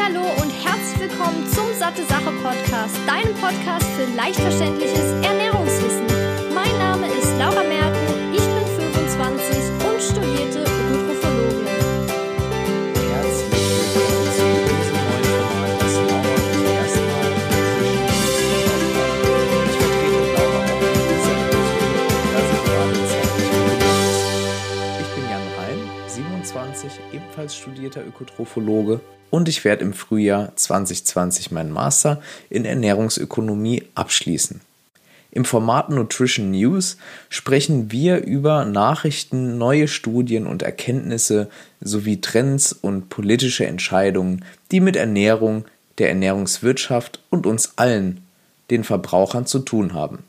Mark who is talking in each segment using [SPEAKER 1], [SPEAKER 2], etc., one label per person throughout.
[SPEAKER 1] Hallo und herzlich willkommen zum Satte Sache Podcast, deinem Podcast für leicht verständliches Ernährungswissen. Mein Name ist Laura
[SPEAKER 2] 27, ebenfalls studierter Ökotrophologe und ich werde im Frühjahr 2020 meinen Master in Ernährungsökonomie abschließen. Im Format Nutrition News sprechen wir über Nachrichten, neue Studien und Erkenntnisse sowie Trends und politische Entscheidungen, die mit Ernährung, der Ernährungswirtschaft und uns allen, den Verbrauchern, zu tun haben.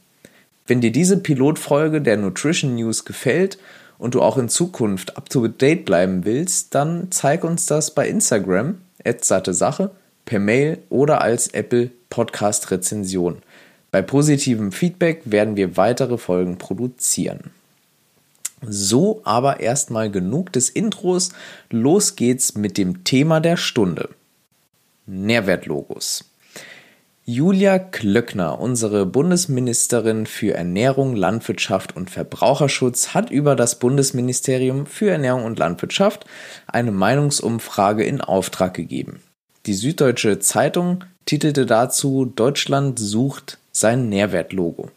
[SPEAKER 2] Wenn dir diese Pilotfolge der Nutrition News gefällt und du auch in Zukunft up to date bleiben willst, dann zeig uns das bei Instagram, satte Sache, per Mail oder als Apple Podcast Rezension. Bei positivem Feedback werden wir weitere Folgen produzieren. So, aber erstmal genug des Intros. Los geht's mit dem Thema der Stunde. Nährwertlogos. Julia Klöckner, unsere Bundesministerin für Ernährung, Landwirtschaft und Verbraucherschutz, hat über das Bundesministerium für Ernährung und Landwirtschaft eine Meinungsumfrage in Auftrag gegeben. Die Süddeutsche Zeitung titelte dazu Deutschland sucht sein Nährwertlogo.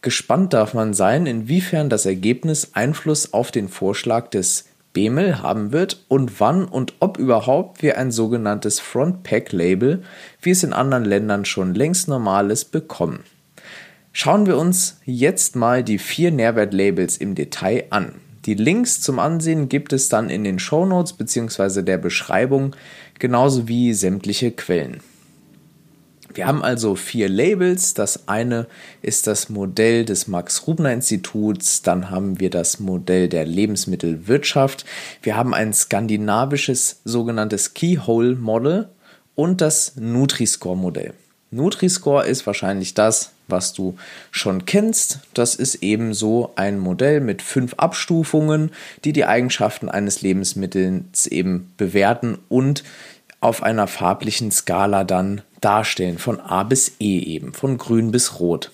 [SPEAKER 2] Gespannt darf man sein, inwiefern das Ergebnis Einfluss auf den Vorschlag des Bemel haben wird und wann und ob überhaupt wir ein sogenanntes Front-Pack-Label, wie es in anderen Ländern schon längst normal ist, bekommen. Schauen wir uns jetzt mal die vier Nährwertlabels im Detail an. Die Links zum Ansehen gibt es dann in den Shownotes bzw. der Beschreibung, genauso wie sämtliche Quellen. Wir haben also vier Labels. Das eine ist das Modell des Max-Rubner-Instituts, dann haben wir das Modell der Lebensmittelwirtschaft, wir haben ein skandinavisches sogenanntes Keyhole-Model und das Nutri-Score-Modell. Nutri-Score ist wahrscheinlich das, was du schon kennst. Das ist eben so ein Modell mit fünf Abstufungen, die die Eigenschaften eines Lebensmittels eben bewerten und auf einer farblichen Skala dann darstellen, von A bis E eben, von grün bis rot.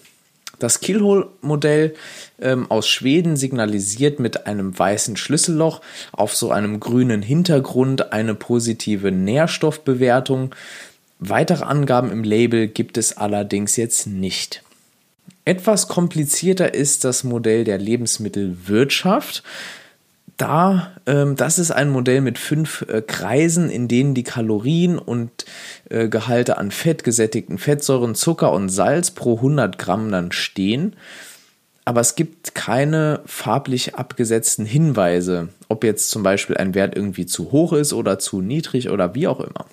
[SPEAKER 2] Das Kielhol-Modell ähm, aus Schweden signalisiert mit einem weißen Schlüsselloch auf so einem grünen Hintergrund eine positive Nährstoffbewertung. Weitere Angaben im Label gibt es allerdings jetzt nicht. Etwas komplizierter ist das Modell der Lebensmittelwirtschaft da, ähm, das ist ein Modell mit fünf äh, Kreisen, in denen die Kalorien und äh, Gehalte an Fett, gesättigten Fettsäuren, Zucker und Salz pro 100 Gramm dann stehen. Aber es gibt keine farblich abgesetzten Hinweise, ob jetzt zum Beispiel ein Wert irgendwie zu hoch ist oder zu niedrig oder wie auch immer.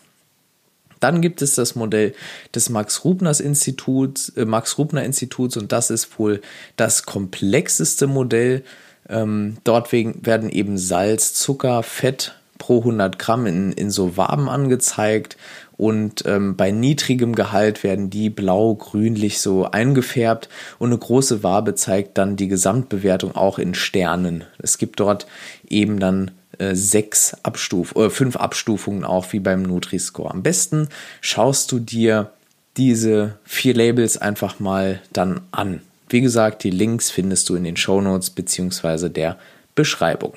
[SPEAKER 2] Dann gibt es das Modell des Max Rubners Instituts, äh, Max Rubner Instituts und das ist wohl das komplexeste Modell ähm, dort werden eben Salz, Zucker, Fett pro 100 Gramm in, in so Waben angezeigt und ähm, bei niedrigem Gehalt werden die blau-grünlich so eingefärbt und eine große Wabe zeigt dann die Gesamtbewertung auch in Sternen. Es gibt dort eben dann äh, sechs Abstuf oder fünf Abstufungen auch wie beim Nutri-Score. Am besten schaust du dir diese vier Labels einfach mal dann an. Wie gesagt, die Links findest du in den Shownotes bzw. der Beschreibung.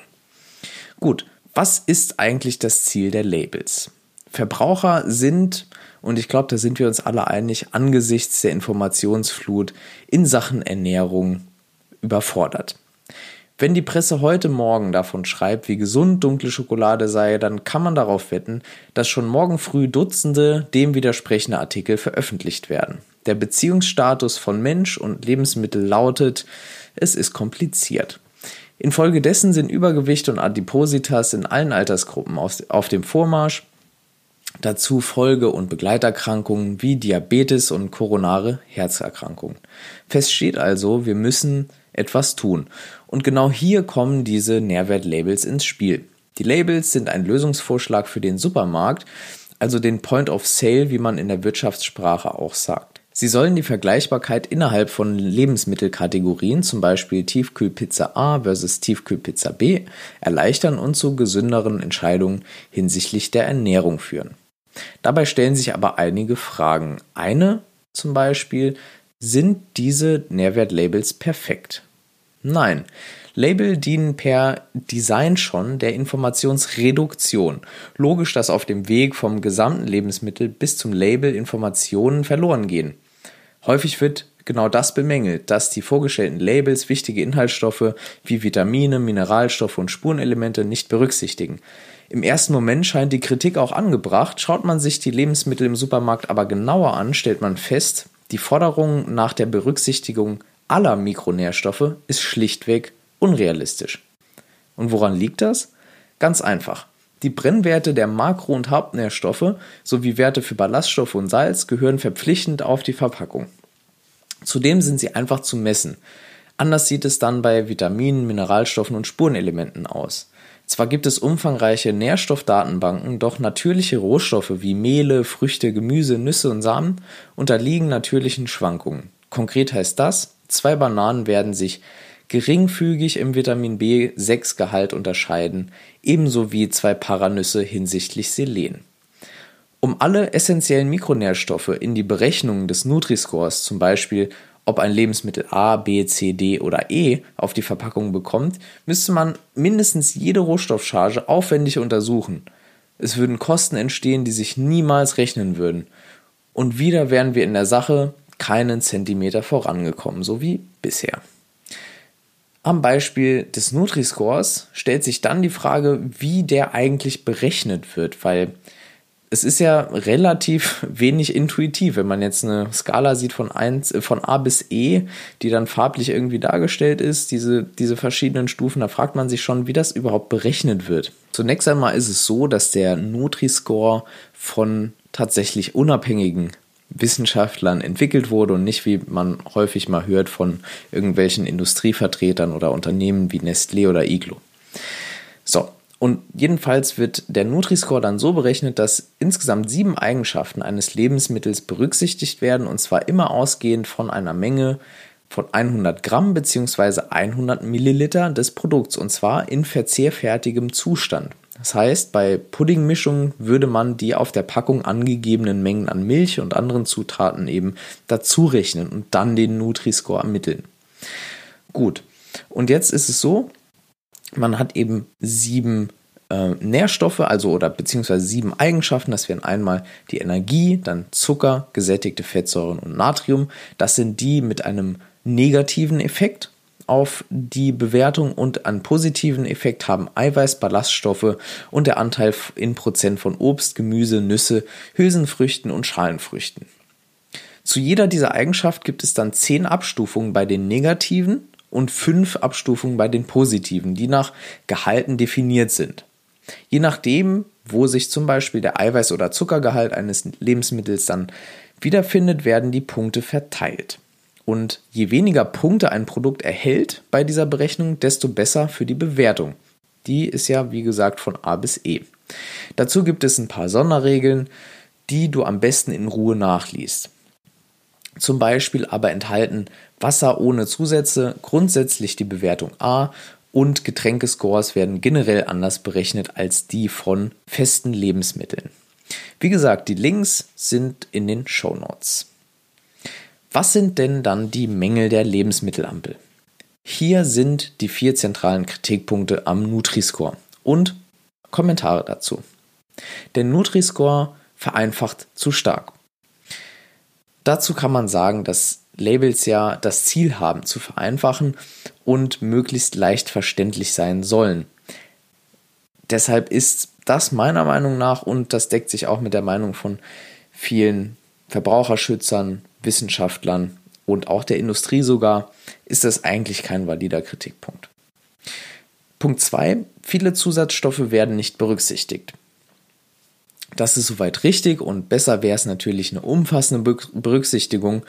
[SPEAKER 2] Gut, was ist eigentlich das Ziel der Labels? Verbraucher sind, und ich glaube, da sind wir uns alle einig, angesichts der Informationsflut in Sachen Ernährung überfordert. Wenn die Presse heute Morgen davon schreibt, wie gesund dunkle Schokolade sei, dann kann man darauf wetten, dass schon morgen früh Dutzende dem widersprechende Artikel veröffentlicht werden. Der Beziehungsstatus von Mensch und Lebensmittel lautet, es ist kompliziert. Infolgedessen sind Übergewicht und Adipositas in allen Altersgruppen auf dem Vormarsch. Dazu Folge- und Begleiterkrankungen wie Diabetes und koronare Herzerkrankungen. Fest steht also, wir müssen etwas tun. Und genau hier kommen diese Nährwertlabels ins Spiel. Die Labels sind ein Lösungsvorschlag für den Supermarkt, also den Point of Sale, wie man in der Wirtschaftssprache auch sagt. Sie sollen die Vergleichbarkeit innerhalb von Lebensmittelkategorien, zum Beispiel Tiefkühlpizza A versus Tiefkühlpizza B, erleichtern und zu gesünderen Entscheidungen hinsichtlich der Ernährung führen. Dabei stellen sich aber einige Fragen. Eine zum Beispiel, sind diese Nährwertlabels perfekt? Nein. Label dienen per Design schon der Informationsreduktion. Logisch, dass auf dem Weg vom gesamten Lebensmittel bis zum Label Informationen verloren gehen. Häufig wird genau das bemängelt, dass die vorgestellten Labels wichtige Inhaltsstoffe wie Vitamine, Mineralstoffe und Spurenelemente nicht berücksichtigen. Im ersten Moment scheint die Kritik auch angebracht, schaut man sich die Lebensmittel im Supermarkt aber genauer an, stellt man fest, die Forderung nach der Berücksichtigung aller Mikronährstoffe ist schlichtweg unrealistisch. Und woran liegt das? Ganz einfach. Die Brennwerte der Makro- und Hauptnährstoffe sowie Werte für Ballaststoffe und Salz gehören verpflichtend auf die Verpackung. Zudem sind sie einfach zu messen. Anders sieht es dann bei Vitaminen, Mineralstoffen und Spurenelementen aus. Zwar gibt es umfangreiche Nährstoffdatenbanken, doch natürliche Rohstoffe wie Mehle, Früchte, Gemüse, Nüsse und Samen unterliegen natürlichen Schwankungen. Konkret heißt das, zwei Bananen werden sich geringfügig im Vitamin B6-Gehalt unterscheiden, ebenso wie zwei Paranüsse hinsichtlich Selen. Um alle essentiellen Mikronährstoffe in die Berechnung des Nutri-Scores, zum Beispiel ob ein Lebensmittel A, B, C, D oder E auf die Verpackung bekommt, müsste man mindestens jede Rohstoffcharge aufwendig untersuchen. Es würden Kosten entstehen, die sich niemals rechnen würden. Und wieder wären wir in der Sache keinen Zentimeter vorangekommen, so wie bisher. Am Beispiel des Nutri-Scores stellt sich dann die Frage, wie der eigentlich berechnet wird, weil es ist ja relativ wenig intuitiv, wenn man jetzt eine Skala sieht von, 1, äh, von A bis E, die dann farblich irgendwie dargestellt ist, diese, diese verschiedenen Stufen, da fragt man sich schon, wie das überhaupt berechnet wird. Zunächst einmal ist es so, dass der Nutri-Score von tatsächlich unabhängigen Wissenschaftlern entwickelt wurde und nicht, wie man häufig mal hört, von irgendwelchen Industrievertretern oder Unternehmen wie Nestlé oder Iglo. So, und jedenfalls wird der Nutri-Score dann so berechnet, dass insgesamt sieben Eigenschaften eines Lebensmittels berücksichtigt werden und zwar immer ausgehend von einer Menge von 100 Gramm bzw. 100 Milliliter des Produkts und zwar in verzehrfertigem Zustand. Das heißt, bei Puddingmischungen würde man die auf der Packung angegebenen Mengen an Milch und anderen Zutaten eben dazu rechnen und dann den Nutri-Score ermitteln. Gut, und jetzt ist es so, man hat eben sieben äh, Nährstoffe, also oder beziehungsweise sieben Eigenschaften. Das wären einmal die Energie, dann Zucker, gesättigte Fettsäuren und Natrium. Das sind die mit einem negativen Effekt auf die Bewertung und einen positiven Effekt haben Eiweiß, Ballaststoffe und der Anteil in Prozent von Obst, Gemüse, Nüsse, Hülsenfrüchten und Schalenfrüchten. Zu jeder dieser Eigenschaft gibt es dann zehn Abstufungen bei den negativen und fünf Abstufungen bei den positiven, die nach Gehalten definiert sind. Je nachdem, wo sich zum Beispiel der Eiweiß- oder Zuckergehalt eines Lebensmittels dann wiederfindet, werden die Punkte verteilt. Und je weniger Punkte ein Produkt erhält bei dieser Berechnung, desto besser für die Bewertung. Die ist ja, wie gesagt, von A bis E. Dazu gibt es ein paar Sonderregeln, die du am besten in Ruhe nachliest. Zum Beispiel aber enthalten Wasser ohne Zusätze grundsätzlich die Bewertung A und Getränkescores werden generell anders berechnet als die von festen Lebensmitteln. Wie gesagt, die Links sind in den Show Notes. Was sind denn dann die Mängel der Lebensmittelampel? Hier sind die vier zentralen Kritikpunkte am Nutri-Score und Kommentare dazu. Der Nutri-Score vereinfacht zu stark. Dazu kann man sagen, dass Labels ja das Ziel haben, zu vereinfachen und möglichst leicht verständlich sein sollen. Deshalb ist das meiner Meinung nach, und das deckt sich auch mit der Meinung von vielen Verbraucherschützern, Wissenschaftlern und auch der Industrie sogar, ist das eigentlich kein valider Kritikpunkt. Punkt 2. Viele Zusatzstoffe werden nicht berücksichtigt. Das ist soweit richtig und besser wäre es natürlich eine umfassende Berücksichtigung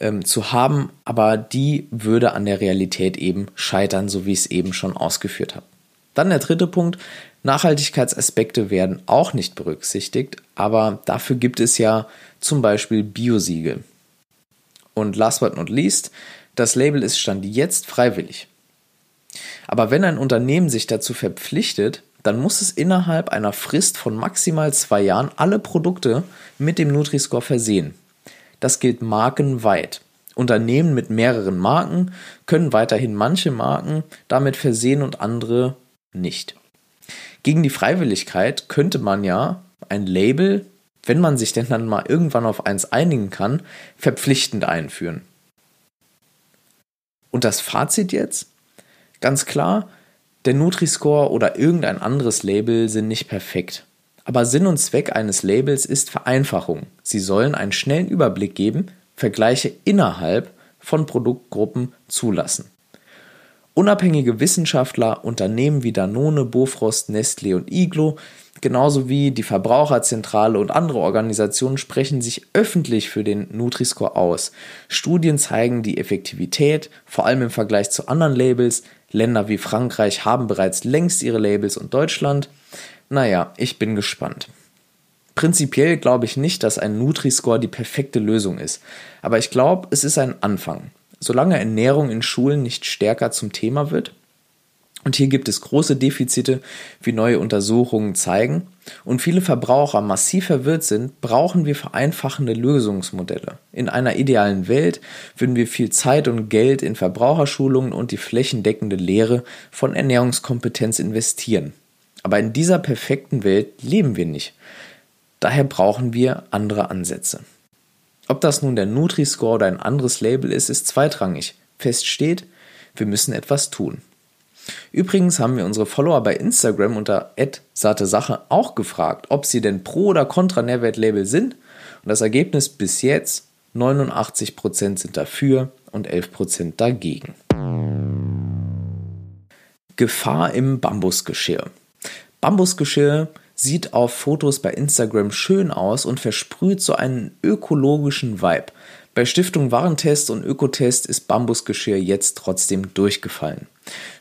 [SPEAKER 2] ähm, zu haben, aber die würde an der Realität eben scheitern, so wie ich es eben schon ausgeführt habe. Dann der dritte Punkt. Nachhaltigkeitsaspekte werden auch nicht berücksichtigt, aber dafür gibt es ja zum Beispiel Biosiegel. Und last but not least, das Label ist Stand jetzt freiwillig. Aber wenn ein Unternehmen sich dazu verpflichtet, dann muss es innerhalb einer Frist von maximal zwei Jahren alle Produkte mit dem Nutri-Score versehen. Das gilt markenweit. Unternehmen mit mehreren Marken können weiterhin manche Marken damit versehen und andere nicht. Gegen die Freiwilligkeit könnte man ja ein Label, wenn man sich denn dann mal irgendwann auf eins einigen kann, verpflichtend einführen. Und das Fazit jetzt? Ganz klar, der Nutri-Score oder irgendein anderes Label sind nicht perfekt. Aber Sinn und Zweck eines Labels ist Vereinfachung. Sie sollen einen schnellen Überblick geben, Vergleiche innerhalb von Produktgruppen zulassen. Unabhängige Wissenschaftler, Unternehmen wie Danone, Bofrost, Nestlé und Iglo, genauso wie die Verbraucherzentrale und andere Organisationen sprechen sich öffentlich für den Nutri-Score aus. Studien zeigen die Effektivität, vor allem im Vergleich zu anderen Labels. Länder wie Frankreich haben bereits längst ihre Labels und Deutschland. Naja, ich bin gespannt. Prinzipiell glaube ich nicht, dass ein Nutri-Score die perfekte Lösung ist, aber ich glaube, es ist ein Anfang. Solange Ernährung in Schulen nicht stärker zum Thema wird, und hier gibt es große Defizite, wie neue Untersuchungen zeigen, und viele Verbraucher massiv verwirrt sind, brauchen wir vereinfachende Lösungsmodelle. In einer idealen Welt würden wir viel Zeit und Geld in Verbraucherschulungen und die flächendeckende Lehre von Ernährungskompetenz investieren. Aber in dieser perfekten Welt leben wir nicht. Daher brauchen wir andere Ansätze. Ob das nun der Nutri-Score oder ein anderes Label ist, ist zweitrangig. Fest steht, wir müssen etwas tun. Übrigens haben wir unsere Follower bei Instagram unter Sache auch gefragt, ob sie denn pro oder contra Nährwertlabel sind. Und das Ergebnis bis jetzt 89% sind dafür und 11% dagegen. Gefahr im Bambusgeschirr. Bambusgeschirr sieht auf Fotos bei Instagram schön aus und versprüht so einen ökologischen Vibe. Bei Stiftung Warentest und Ökotest ist Bambusgeschirr jetzt trotzdem durchgefallen.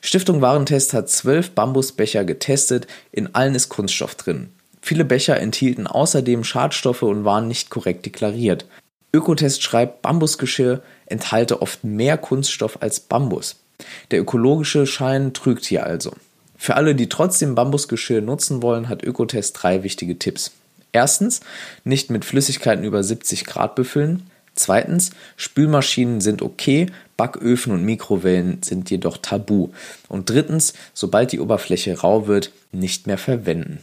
[SPEAKER 2] Stiftung Warentest hat zwölf Bambusbecher getestet, in allen ist Kunststoff drin. Viele Becher enthielten außerdem Schadstoffe und waren nicht korrekt deklariert. Ökotest schreibt, Bambusgeschirr enthalte oft mehr Kunststoff als Bambus. Der ökologische Schein trügt hier also. Für alle, die trotzdem Bambusgeschirr nutzen wollen, hat Ökotest drei wichtige Tipps. Erstens, nicht mit Flüssigkeiten über 70 Grad befüllen. Zweitens, Spülmaschinen sind okay, Backöfen und Mikrowellen sind jedoch tabu. Und drittens, sobald die Oberfläche rau wird, nicht mehr verwenden.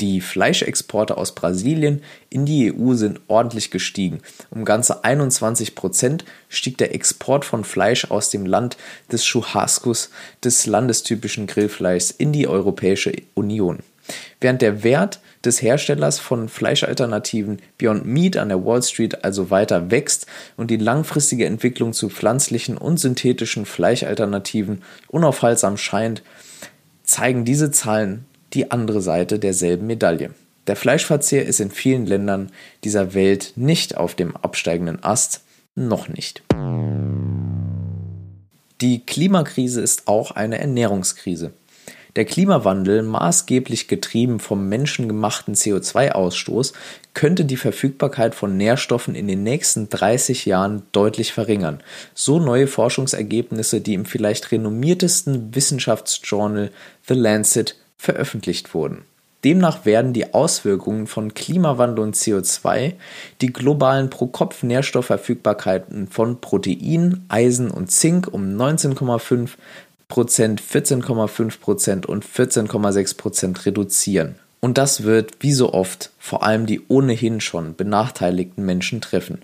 [SPEAKER 2] Die Fleischexporte aus Brasilien in die EU sind ordentlich gestiegen. Um ganze 21 Prozent stieg der Export von Fleisch aus dem Land des Churrascos, des landestypischen Grillfleischs, in die Europäische Union. Während der Wert des Herstellers von Fleischalternativen Beyond Meat an der Wall Street also weiter wächst und die langfristige Entwicklung zu pflanzlichen und synthetischen Fleischalternativen unaufhaltsam scheint, zeigen diese Zahlen die andere Seite derselben Medaille. Der Fleischverzehr ist in vielen Ländern dieser Welt nicht auf dem absteigenden Ast, noch nicht. Die Klimakrise ist auch eine Ernährungskrise. Der Klimawandel, maßgeblich getrieben vom menschengemachten CO2-Ausstoß, könnte die Verfügbarkeit von Nährstoffen in den nächsten 30 Jahren deutlich verringern. So neue Forschungsergebnisse, die im vielleicht renommiertesten Wissenschaftsjournal The Lancet veröffentlicht wurden. Demnach werden die Auswirkungen von Klimawandel und CO2 die globalen Pro-Kopf-Nährstoffverfügbarkeiten von Protein, Eisen und Zink um 19,5 14,5 und 14,6 reduzieren. Und das wird, wie so oft, vor allem die ohnehin schon benachteiligten Menschen treffen.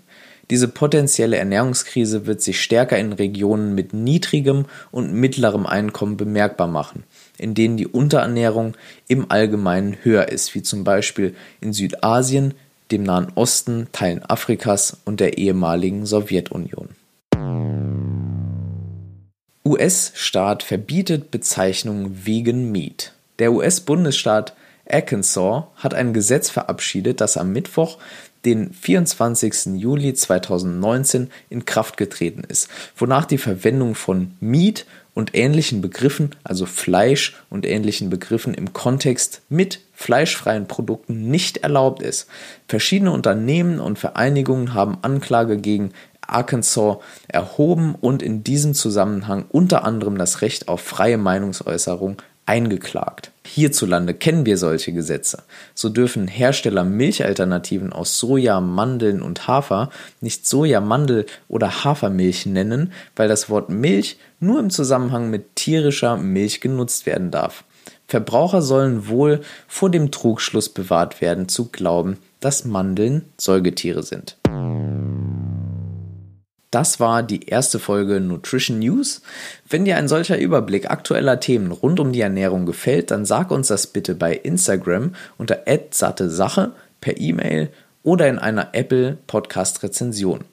[SPEAKER 2] Diese potenzielle Ernährungskrise wird sich stärker in Regionen mit niedrigem und mittlerem Einkommen bemerkbar machen in denen die Unterernährung im Allgemeinen höher ist, wie zum Beispiel in Südasien, dem Nahen Osten, Teilen Afrikas und der ehemaligen Sowjetunion. US-Staat verbietet Bezeichnung Vegan Meat. Der US-Bundesstaat Arkansas hat ein Gesetz verabschiedet, das am Mittwoch, den 24. Juli 2019 in Kraft getreten ist, wonach die Verwendung von Meat und ähnlichen Begriffen, also Fleisch und ähnlichen Begriffen im Kontext mit fleischfreien Produkten nicht erlaubt ist. Verschiedene Unternehmen und Vereinigungen haben Anklage gegen Arkansas erhoben und in diesem Zusammenhang unter anderem das Recht auf freie Meinungsäußerung eingeklagt. Hierzulande kennen wir solche Gesetze. So dürfen Hersteller Milchalternativen aus Soja, Mandeln und Hafer nicht Soja, Mandel oder Hafermilch nennen, weil das Wort Milch nur im Zusammenhang mit tierischer Milch genutzt werden darf. Verbraucher sollen wohl vor dem Trugschluss bewahrt werden, zu glauben, dass Mandeln Säugetiere sind. Das war die erste Folge Nutrition News. Wenn dir ein solcher Überblick aktueller Themen rund um die Ernährung gefällt, dann sag uns das bitte bei Instagram unter satte Sache, per E-Mail oder in einer Apple Podcast Rezension.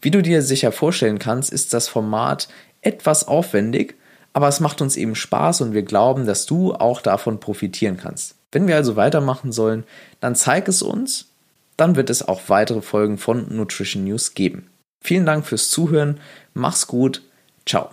[SPEAKER 2] Wie du dir sicher vorstellen kannst, ist das Format etwas aufwendig, aber es macht uns eben Spaß und wir glauben, dass du auch davon profitieren kannst. Wenn wir also weitermachen sollen, dann zeig es uns, dann wird es auch weitere Folgen von Nutrition News geben. Vielen Dank fürs Zuhören. Mach's gut. Ciao.